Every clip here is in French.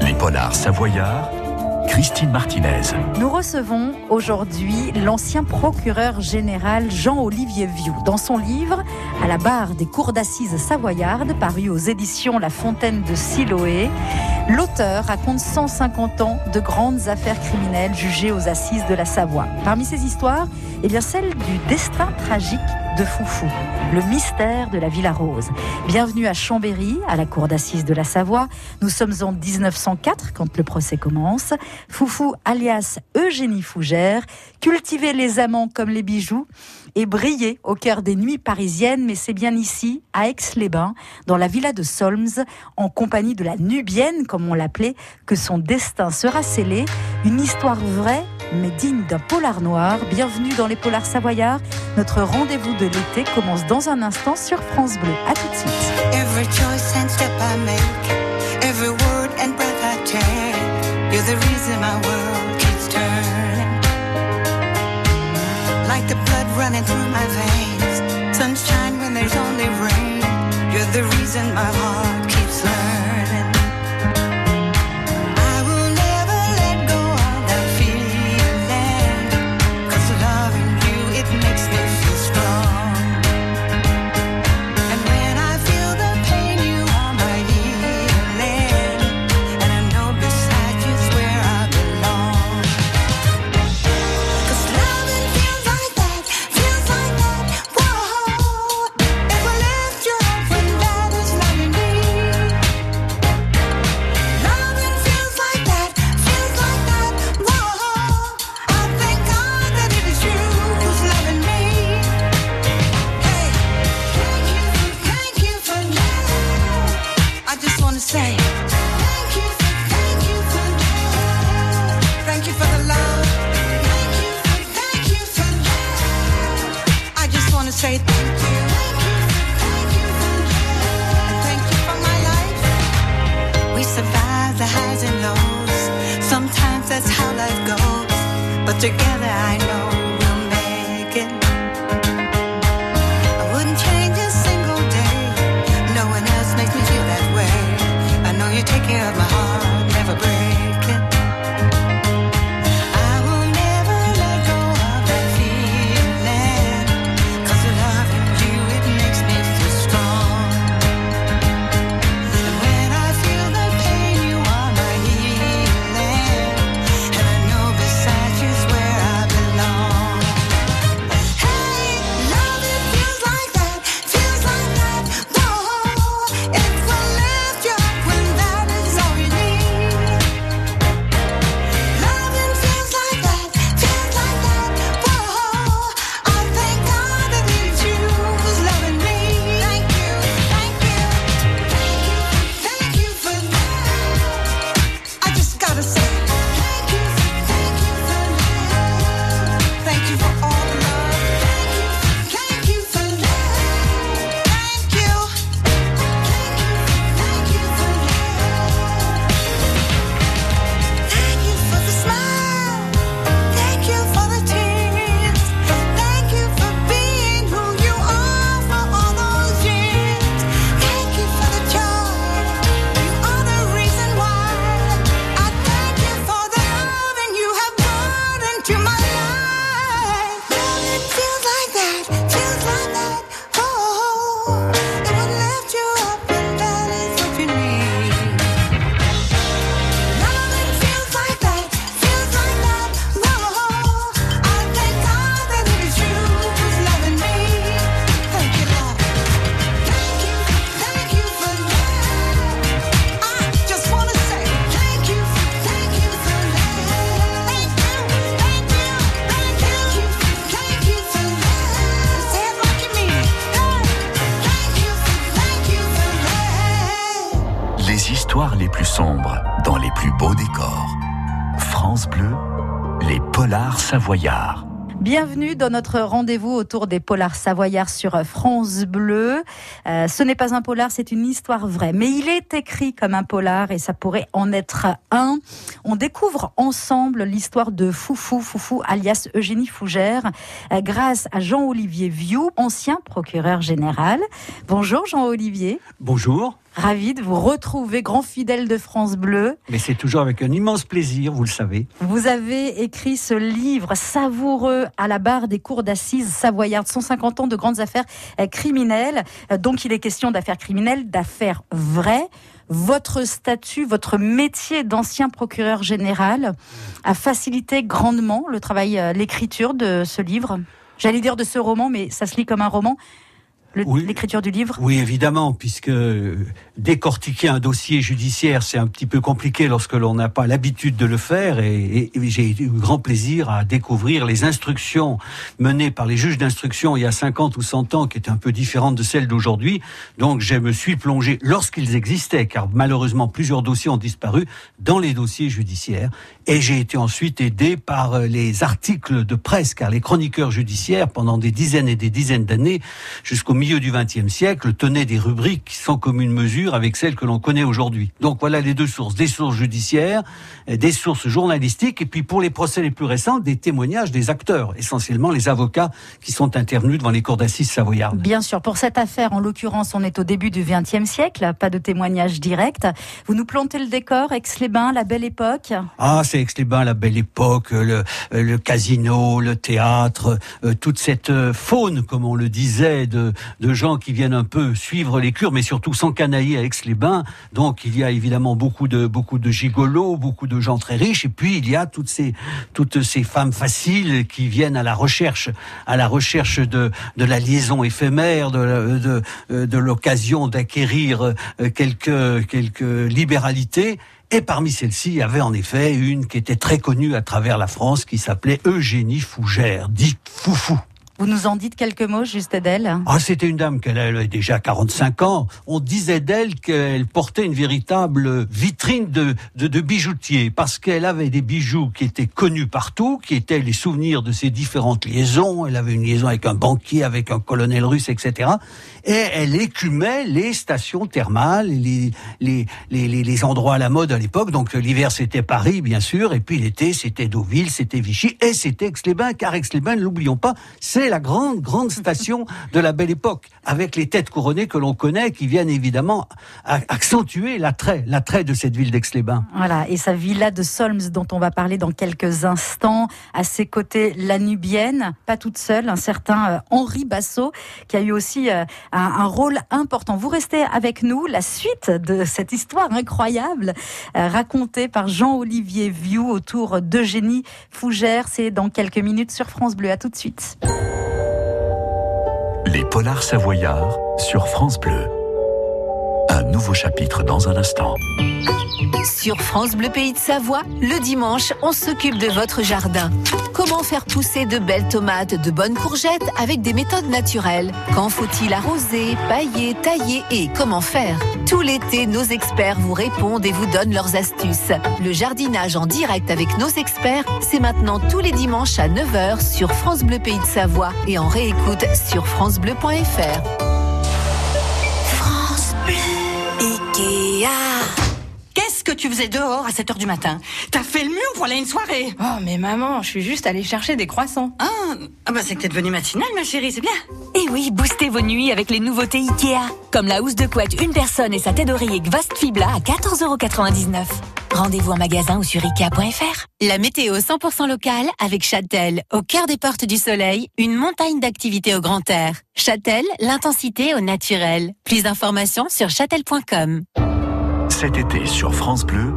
Les polars savoyards, Christine Martinez. Nous recevons aujourd'hui l'ancien procureur général Jean-Olivier Vieux. Dans son livre À la barre des cours d'assises savoyardes, paru aux éditions La Fontaine de Siloé, l'auteur raconte 150 ans de grandes affaires criminelles jugées aux assises de la Savoie. Parmi ces histoires, eh bien celle du destin tragique de Foufou, le mystère de la Villa Rose. Bienvenue à Chambéry, à la cour d'assises de la Savoie. Nous sommes en 1904 quand le procès commence. Foufou, alias Eugénie Fougère, cultivait les amants comme les bijoux et brillait au cœur des nuits parisiennes, mais c'est bien ici, à Aix-les-Bains, dans la villa de Solms, en compagnie de la Nubienne, comme on l'appelait, que son destin sera scellé. Une histoire vraie mais digne d'un polar noir. Bienvenue dans les polars savoyards. Notre rendez-vous de l'été commence dans un instant sur France Bleu. À tout de suite. Every choice and step I make, every word and breath I take, you're the reason my world keeps turning. Like the blood running through my veins, sunshine when there's only rain, you're the reason my heart for my life. We survive the highs and lows. Sometimes that's how life goes. But together I know Bienvenue dans notre rendez-vous autour des polars savoyards sur France Bleu. Euh, ce n'est pas un polar, c'est une histoire vraie. Mais il est écrit comme un polar et ça pourrait en être un. On découvre ensemble l'histoire de Foufou, Foufou alias Eugénie Fougère, euh, grâce à Jean-Olivier Vieux, ancien procureur général. Bonjour Jean-Olivier. Bonjour. Ravi de vous retrouver, grand fidèle de France Bleu. Mais c'est toujours avec un immense plaisir, vous le savez. Vous avez écrit ce livre savoureux à la barre des cours d'assises savoyardes, 150 ans de grandes affaires euh, criminelles. Euh, Donc il est question d'affaires criminelles, d'affaires vraies. Votre statut, votre métier d'ancien procureur général a facilité grandement le travail, euh, l'écriture de ce livre. J'allais dire de ce roman, mais ça se lit comme un roman. Oui. L'écriture du livre? Oui, évidemment, puisque euh, décortiquer un dossier judiciaire, c'est un petit peu compliqué lorsque l'on n'a pas l'habitude de le faire. Et, et- et j'ai eu grand plaisir à découvrir les instructions menées par les juges d'instruction il y a 50 ou 100 ans, qui étaient un peu différentes de celles d'aujourd'hui. Donc, je me suis plongé, lorsqu'ils existaient, car malheureusement plusieurs dossiers ont disparu, dans les dossiers judiciaires. Et j'ai été ensuite aidé par euh, les articles de presse, car les chroniqueurs judiciaires, pendant des dizaines et des dizaines d'années, jusqu'au milieu du XXe siècle, tenaient des rubriques sans commune mesure avec celles que l'on connaît aujourd'hui. Donc voilà les deux sources, des sources judiciaires, euh, des sources journalistiques, et puis pour les procès les plus récents, des témoignages des acteurs, essentiellement les avocats qui sont intervenus devant les cours d'assises savoyardes. Bien sûr, pour cette affaire, en l'occurrence, on est au début du XXe siècle, pas de témoignage direct. Vous nous plantez le décor, Aix-les-Bains, la belle époque? Ah, c'est Aix-les-Bains, la belle époque, le, euh, le casino, le théâtre, euh, toute cette euh, faune, comme on le disait, de, de gens qui viennent un peu suivre les cures, mais surtout s'encanailler à Aix-les-Bains. Donc, il y a évidemment beaucoup de beaucoup de gigolos, beaucoup de gens très riches, et puis il y a toutes ces toutes ces femmes faciles qui viennent à la recherche, à la recherche de de la liaison éphémère, de de de l'occasion d'acquérir euh, quelques quelques libéralités. Et parmi celles-ci, il y avait en effet une qui était très connue à travers la France, qui s'appelait Eugénie Fougère, dite Foufou. Vous nous en dites quelques mots juste d'elle? Ah, c'était une dame qu'elle avait déjà 45 ans. On disait d'elle qu'elle portait une véritable vitrine de, de, bijoutier parce qu'elle avait des bijoux qui étaient connus partout, qui étaient les souvenirs de ses différentes liaisons. Elle avait une liaison avec un banquier, avec un colonel russe, etc. Et elle écumait les stations thermales, les, les, les, les, les endroits à la mode à l'époque. Donc l'hiver, c'était Paris, bien sûr. Et puis l'été, c'était Deauville, c'était Vichy et c'était Aix-les-Bains. Car Aix-les-Bains, ne l'oublions pas, c'est la grande, grande station de la belle époque, avec les têtes couronnées que l'on connaît, qui viennent évidemment accentuer l'attrait, l'attrait de cette ville d'Aix-les-Bains. Voilà, et sa villa de Solms dont on va parler dans quelques instants. À ses côtés, la Nubienne, pas toute seule, un certain euh, Henri Bassot qui a eu aussi euh, un, un rôle important. Vous restez avec nous, la suite de cette histoire incroyable euh, racontée par Jean-Olivier Vieux autour d'Eugénie Fougère. C'est dans quelques minutes sur France Bleu. À tout de suite. Les polars savoyards sur France Bleu. Un nouveau chapitre dans un instant. Sur France Bleu Pays de Savoie, le dimanche, on s'occupe de votre jardin. Comment faire pousser de belles tomates, de bonnes courgettes avec des méthodes naturelles? Quand faut-il arroser, pailler, tailler et comment faire? Tout l'été, nos experts vous répondent et vous donnent leurs astuces. Le jardinage en direct avec nos experts, c'est maintenant tous les dimanches à 9h sur France Bleu Pays de Savoie et en réécoute sur francebleu.fr. France Bleu. Qu'est-ce que tu faisais dehors à 7 heures du matin? T'as fait le mur, voilà une soirée. Oh, mais maman, je suis juste allée chercher des croissants. Ah, ah bah c'est que t'es devenue matinale, ma chérie, c'est bien. Et oui, boostez vos nuits avec les nouveautés Ikea. Comme la housse de couette une personne et sa tête d'oreiller Gvast Fibla à 14,99€. Rendez-vous en magasin ou sur Ikea.fr. La météo 100% locale avec Châtel, au cœur des portes du soleil, une montagne d'activités au grand air. Châtel, l'intensité au naturel. Plus d'informations sur châtel.com. Cet été sur France Bleu,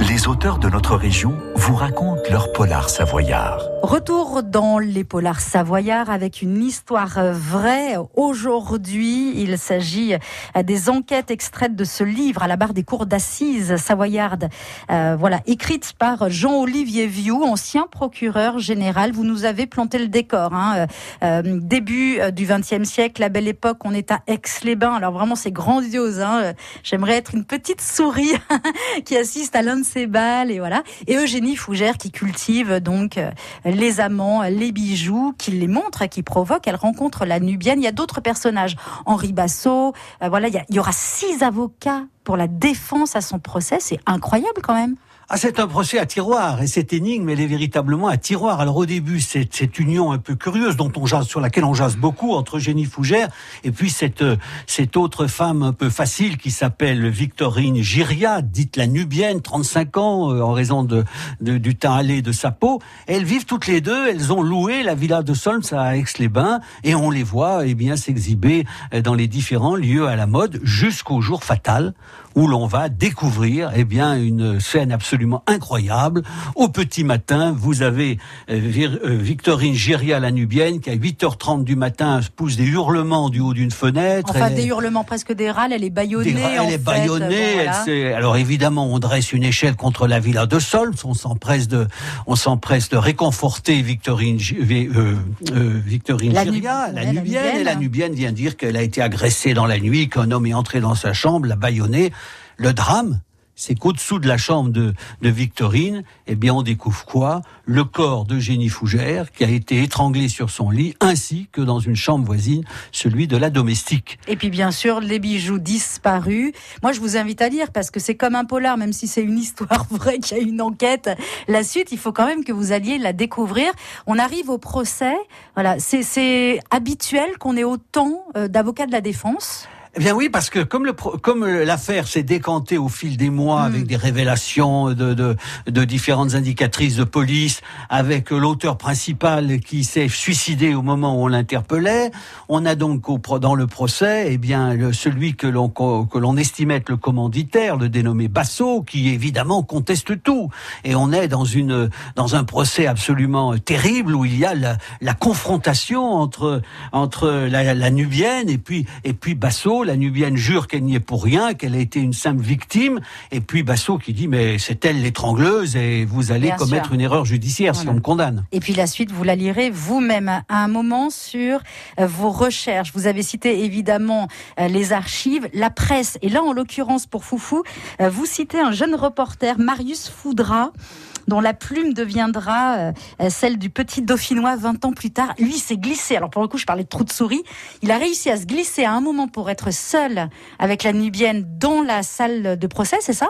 les auteurs de notre région vous racontent leur polar savoyard. Retour dans les polars savoyards avec une histoire vraie. Aujourd'hui, il s'agit des enquêtes extraites de ce livre à la barre des cours d'assises savoyardes. Euh, voilà, écrite par Jean-Olivier Vieux, ancien procureur général. Vous nous avez planté le décor. Hein. Euh, euh, début euh, du XXe siècle, la belle époque, on est à Aix-les-Bains. Alors vraiment, c'est grandiose. Hein. J'aimerais être une petite souris qui assiste à l'un ces bals et voilà. Et Eugénie Fougère qui cultive donc euh, les amants, les bijoux, qui les montre, qui provoque. Elle rencontre la Nubienne. Il y a d'autres personnages. Henri Bassot. euh, voilà, il y aura six avocats pour la défense à son procès. C'est incroyable quand même. Ah, c'est un procès à tiroir et cette énigme, elle est véritablement à tiroir. Alors au début, c'est cette union un peu curieuse dont on jase, sur laquelle on jase beaucoup entre Jenny Fougère et puis cette euh, cette autre femme un peu facile qui s'appelle Victorine Giria, dite la Nubienne, 35 ans euh, en raison de, de- du teint allé de sa peau. Elles vivent toutes les deux. Elles ont loué la villa de Solms à Aix-les-Bains et on les voit eh bien s'exhiber euh, dans les différents lieux à la mode jusqu'au jour fatal où l'on va découvrir eh bien une scène absolument incroyable. Au petit matin, vous avez euh, euh, Victorine Giria la Nubienne qui à 8h30 du matin pousse des hurlements du haut d'une fenêtre. Enfin, Elle est- des hurlements, presque des râles, elle est des- en elle est elle voilà. s'est- alors évidemment, on dresse une échelle contre la villa de Solms. On s'empresse de, on s'empresse de réconforter Victorine, euh, euh, Victorine La Giria, Nub- la la Nubienne. Et la Nubienne vient dire qu'elle a été agressée dans la nuit, qu'un homme est entré dans sa chambre, l'a baïonnée. Le drame, c'est qu'au-dessous de la chambre de, Victorine, eh bien, on découvre quoi? Le corps de Génie Fougère, qui a été étranglé sur son lit, ainsi que dans une chambre voisine, celui de la domestique. Et puis bien sûr, les bijoux disparus. Moi, je vous invite à lire parce que c'est comme un polar, même si c'est une histoire vraie, qu'il y a une enquête. La suite, il faut quand même que vous alliez la découvrir. On arrive au procès. Voilà, c'est c'est habituel qu'on ait autant euh, d'avocats de la défense? Eh bien oui, parce que comme le comme euh, l'affaire s'est décantée au fil des mois Mm. avec des révélations de, de de différentes indicatrices de police, avec euh, l'auteur principal qui s'est suicidé au moment où on l'interpellait, on a donc au, dans le procès, eh bien le- celui que l'on que l'on estimait être le commanditaire, le dénommé Basso, qui évidemment conteste tout, et on est dans une dans un procès absolument terrible où il y a la, la confrontation entre entre la, la nubienne et puis et puis Basso. La nubienne jure qu'elle n'y est pour rien, qu'elle a été une simple victime, et puis Basso qui dit mais c'est elle l'étrangleuse et vous allez Bien commettre sûr. une erreur judiciaire si on me condamne. Et puis la suite, vous la lirez vous-même à un moment sur euh, vos recherches. Vous avez cité évidemment euh, les archives, la presse. Et là, en l'occurrence, pour Foufou, euh, vous citez un jeune reporter, Marius Foudra dont la plume deviendra euh, celle du petit dauphinois 20 ans plus tard. Lui, s'est glissé. Alors pour le coup, je parlais de trou de souris. Il a réussi à se glisser à un moment pour être seul avec la Nubienne dans la salle de procès, c'est ça?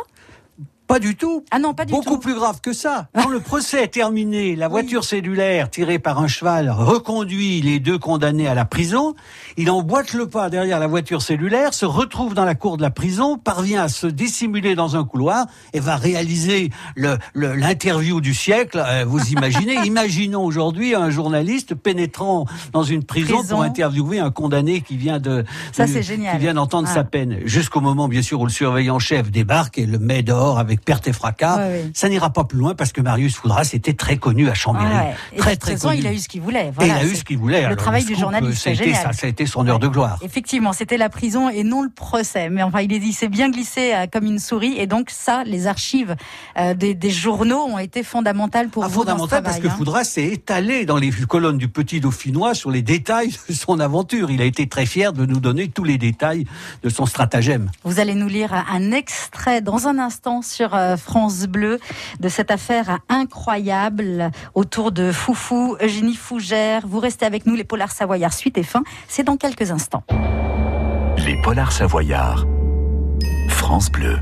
Pas du tout. Ah non, pas du Beaucoup tout. plus grave que ça. Quand le procès est terminé, la Oui. voiture cellulaire tirée par un cheval reconduit les deux condamnés à la prison. Il emboîte le pas derrière la voiture cellulaire, se retrouve dans la cour de la prison, parvient à se dissimuler dans un couloir et va réaliser le- le- l'interview du siècle. Euh, Vous imaginez Imaginons aujourd'hui un journaliste pénétrant dans une prison, Prison. pour interviewer un condamné qui vient de Ça, génial. qui vient d'entendre Ah. sa peine. Jusqu'au moment, bien sûr, où le surveillant chef débarque et le met dehors avec perte et fracas. Ouais, ouais. Ça n'ira pas plus loin parce que Marius Foudras était très connu à Chambéry. Ah ouais. Et de Très, très connu. il a eu ce qu'il voulait. et il a eu ce qu'il voulait. Le Alors, travail du scoop, journaliste, ça a c'est été génial. ça, ça a été son heure de gloire. Effectivement, c'était la prison et non le procès. Mais enfin, il est dit, s'est bien glissé euh, comme une souris. Et donc, ça, les archives euh, des, des journaux ont été fondamentales pour Ah, vous dans ce fondamental travail. parce que hein. Foudras s'est étalé dans les colonnes du Petit Dauphinois sur les détails de son aventure. Il a été très fier de nous donner tous les détails de son stratagème. Vous allez nous lire un extrait dans un instant sur euh, France Bleu de cette affaire incroyable autour de Foufou, Eugénie Fougère. Vous restez avec nous, les Polars Savoyards, suite et fin. C'est dans quelques instants. Les polars savoyards. France Bleu.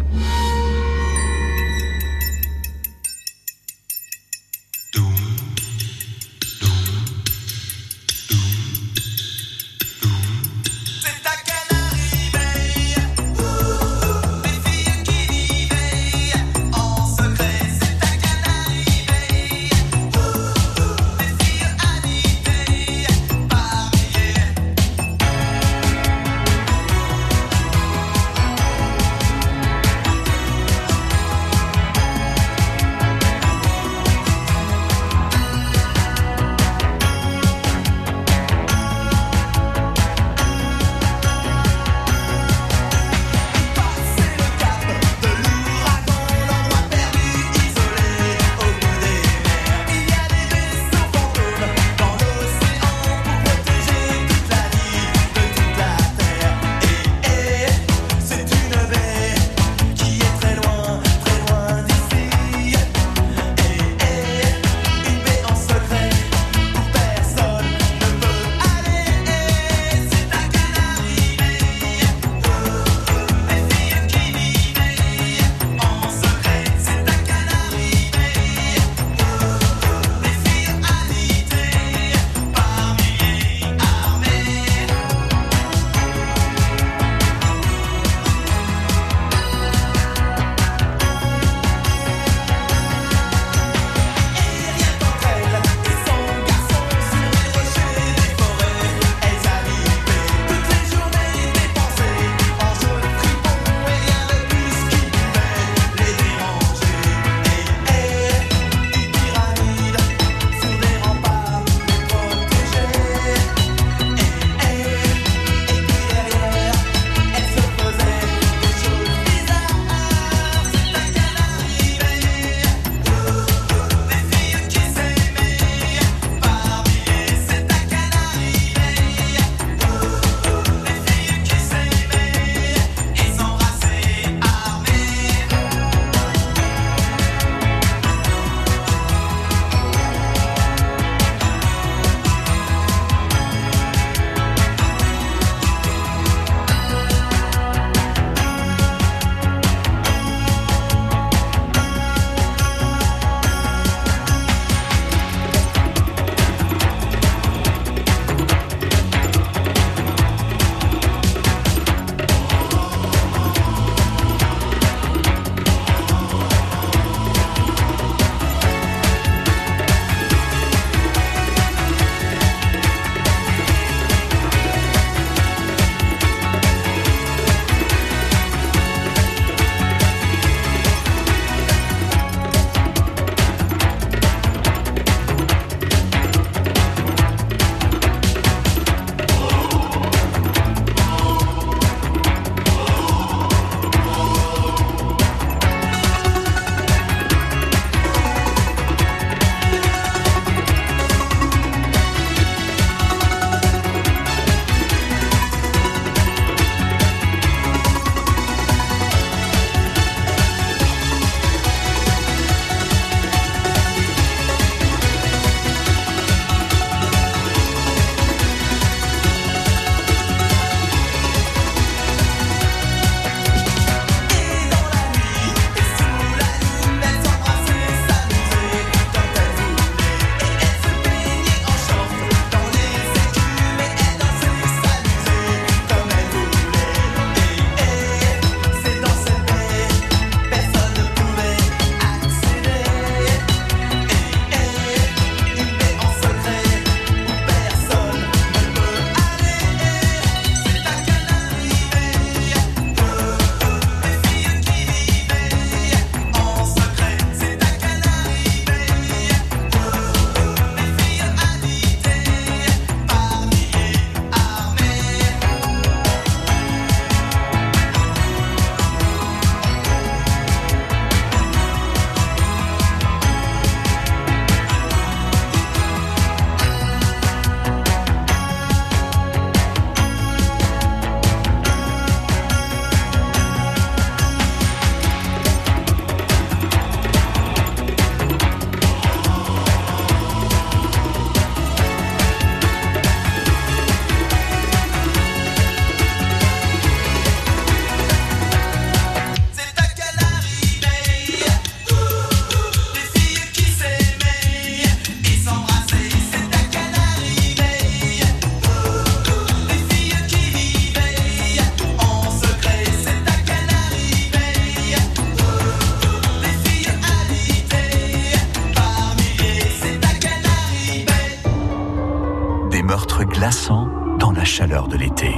Glaçant dans la chaleur de l'été.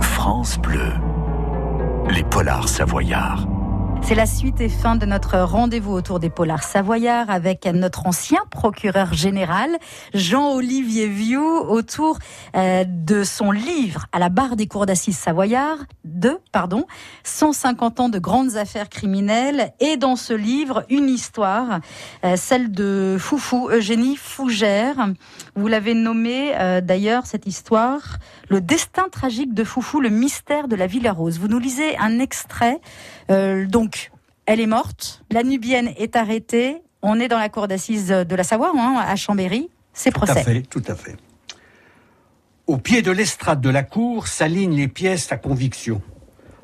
France Bleu, les polars savoyards. C'est la suite et fin de notre rendez-vous autour des polars savoyards avec notre ancien procureur général, Jean-Olivier Vieux, autour euh, de son livre à la barre des cours d'assises savoyards de, pardon, 150 ans de grandes affaires criminelles et dans ce livre, une histoire, euh, celle de Foufou, Eugénie Fougère. Vous l'avez nommé euh, d'ailleurs cette histoire, le destin tragique de Foufou, le mystère de la Villa Rose. Vous nous lisez un extrait, euh, donc elle est morte, la Nubienne est arrêtée, on est dans la cour d'assises de la Savoie, hein, à Chambéry, c'est Tout à procès. fait, tout à fait. Au pied de l'estrade de la cour s'alignent les pièces à conviction.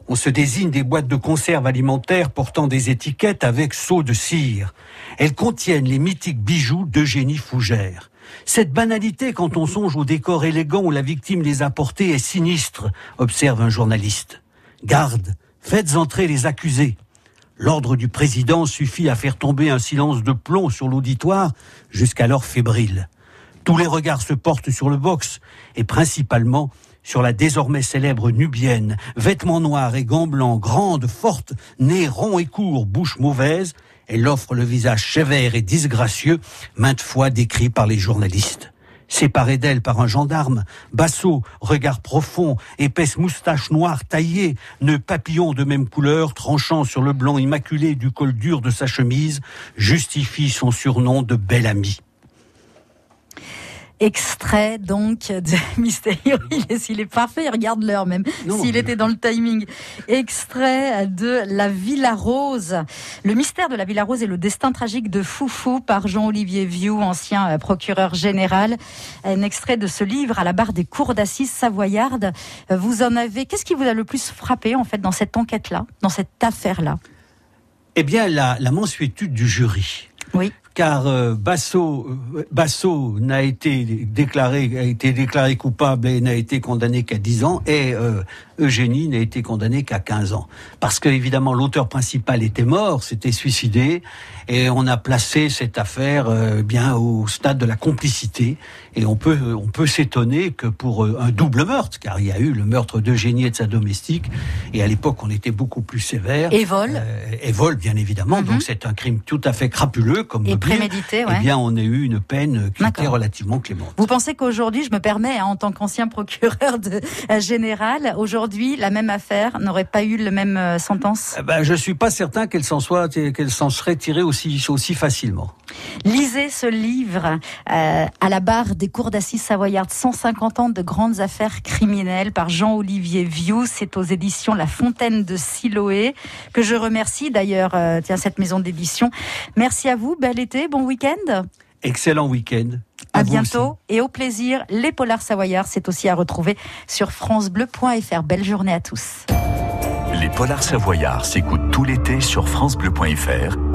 On se désigne des boîtes de conserve alimentaires portant des étiquettes avec sceaux de cire. Elles contiennent les mythiques bijoux d'Eugénie Fougère. Cette banalité, quand on songe au décor élégant où la victime les a portés, est sinistre, observe un journaliste. Garde, faites entrer les accusés. L'ordre du président suffit à faire tomber un silence de plomb sur l'auditoire, jusqu'alors fébrile. Tous les regards se portent sur le box, et principalement sur la désormais célèbre nubienne, vêtements noirs et gants blancs, grande, forte, nez rond et court, bouche mauvaise, elle offre le visage sévère et disgracieux, maintes fois décrit par les journalistes. Séparée d'elle par un gendarme, Basso, regard profond, épaisse moustache noire taillée, nœud papillon de même couleur, tranchant sur le blanc immaculé du col dur de sa chemise, justifie son surnom de bel ami. Extrait donc de Mystérieux. Il est, parfait, regarde l'heure même, s'il était dans le timing. Extrait de La Villa Rose. Le mystère de la Villa Rose et le destin tragique de Foufou par Jean-Olivier Vieux, ancien euh, procureur général. Un extrait de ce livre à la barre des cours d'assises savoyardes. Euh, Vous en avez, qu'est-ce qui vous a le plus frappé en fait dans cette enquête-là, dans cette affaire-là? Eh bien, la, la mansuétude du jury. Oui. Car euh, Basso, euh, Basso n'a été déclaré, a été déclaré coupable et n'a été condamné qu'à 10 ans, et euh, Eugénie n'a été condamné qu'à 15 ans. Parce que évidemment l'auteur principal était mort, s'était suicidé, et on a placé cette affaire euh, bien au stade de la complicité. Et on peut, on peut s'étonner que pour euh, un double meurtre, car il y a eu le meurtre d'Eugénie et de sa domestique, et à l'époque on était beaucoup plus sévère. Et vol. Euh, et vol, bien évidemment. Mhm. Donc c'est un crime tout à fait crapuleux, comme Et prémédité, ouais. Eh bien, on a eu une peine qui était relativement clémente. Vous pensez qu'aujourd'hui, je me permets, hein, en tant qu'ancien procureur de, euh, général, aujourd'hui, la même affaire n'aurait pas eu le même euh, sentence? Eh ben, je suis pas certain qu'elle s'en soit, qu'elle s'en serait tirée aussi, aussi facilement. Lisez ce livre euh, à la barre des cours d'assises savoyardes, 150 ans de grandes affaires criminelles par Jean-Olivier Vieux. C'est aux éditions La Fontaine de Siloé, que je remercie d'ailleurs, euh, tiens, cette maison d'édition. Merci à vous, bel été, bon week-end. Excellent week-end. À, bientôt aussi. et au plaisir. Les Polars Savoyards, c'est aussi à retrouver sur francebleu.fr. Belle journée à tous. Les polars savoyards s'écoutent tout l'été sur francebleu.fr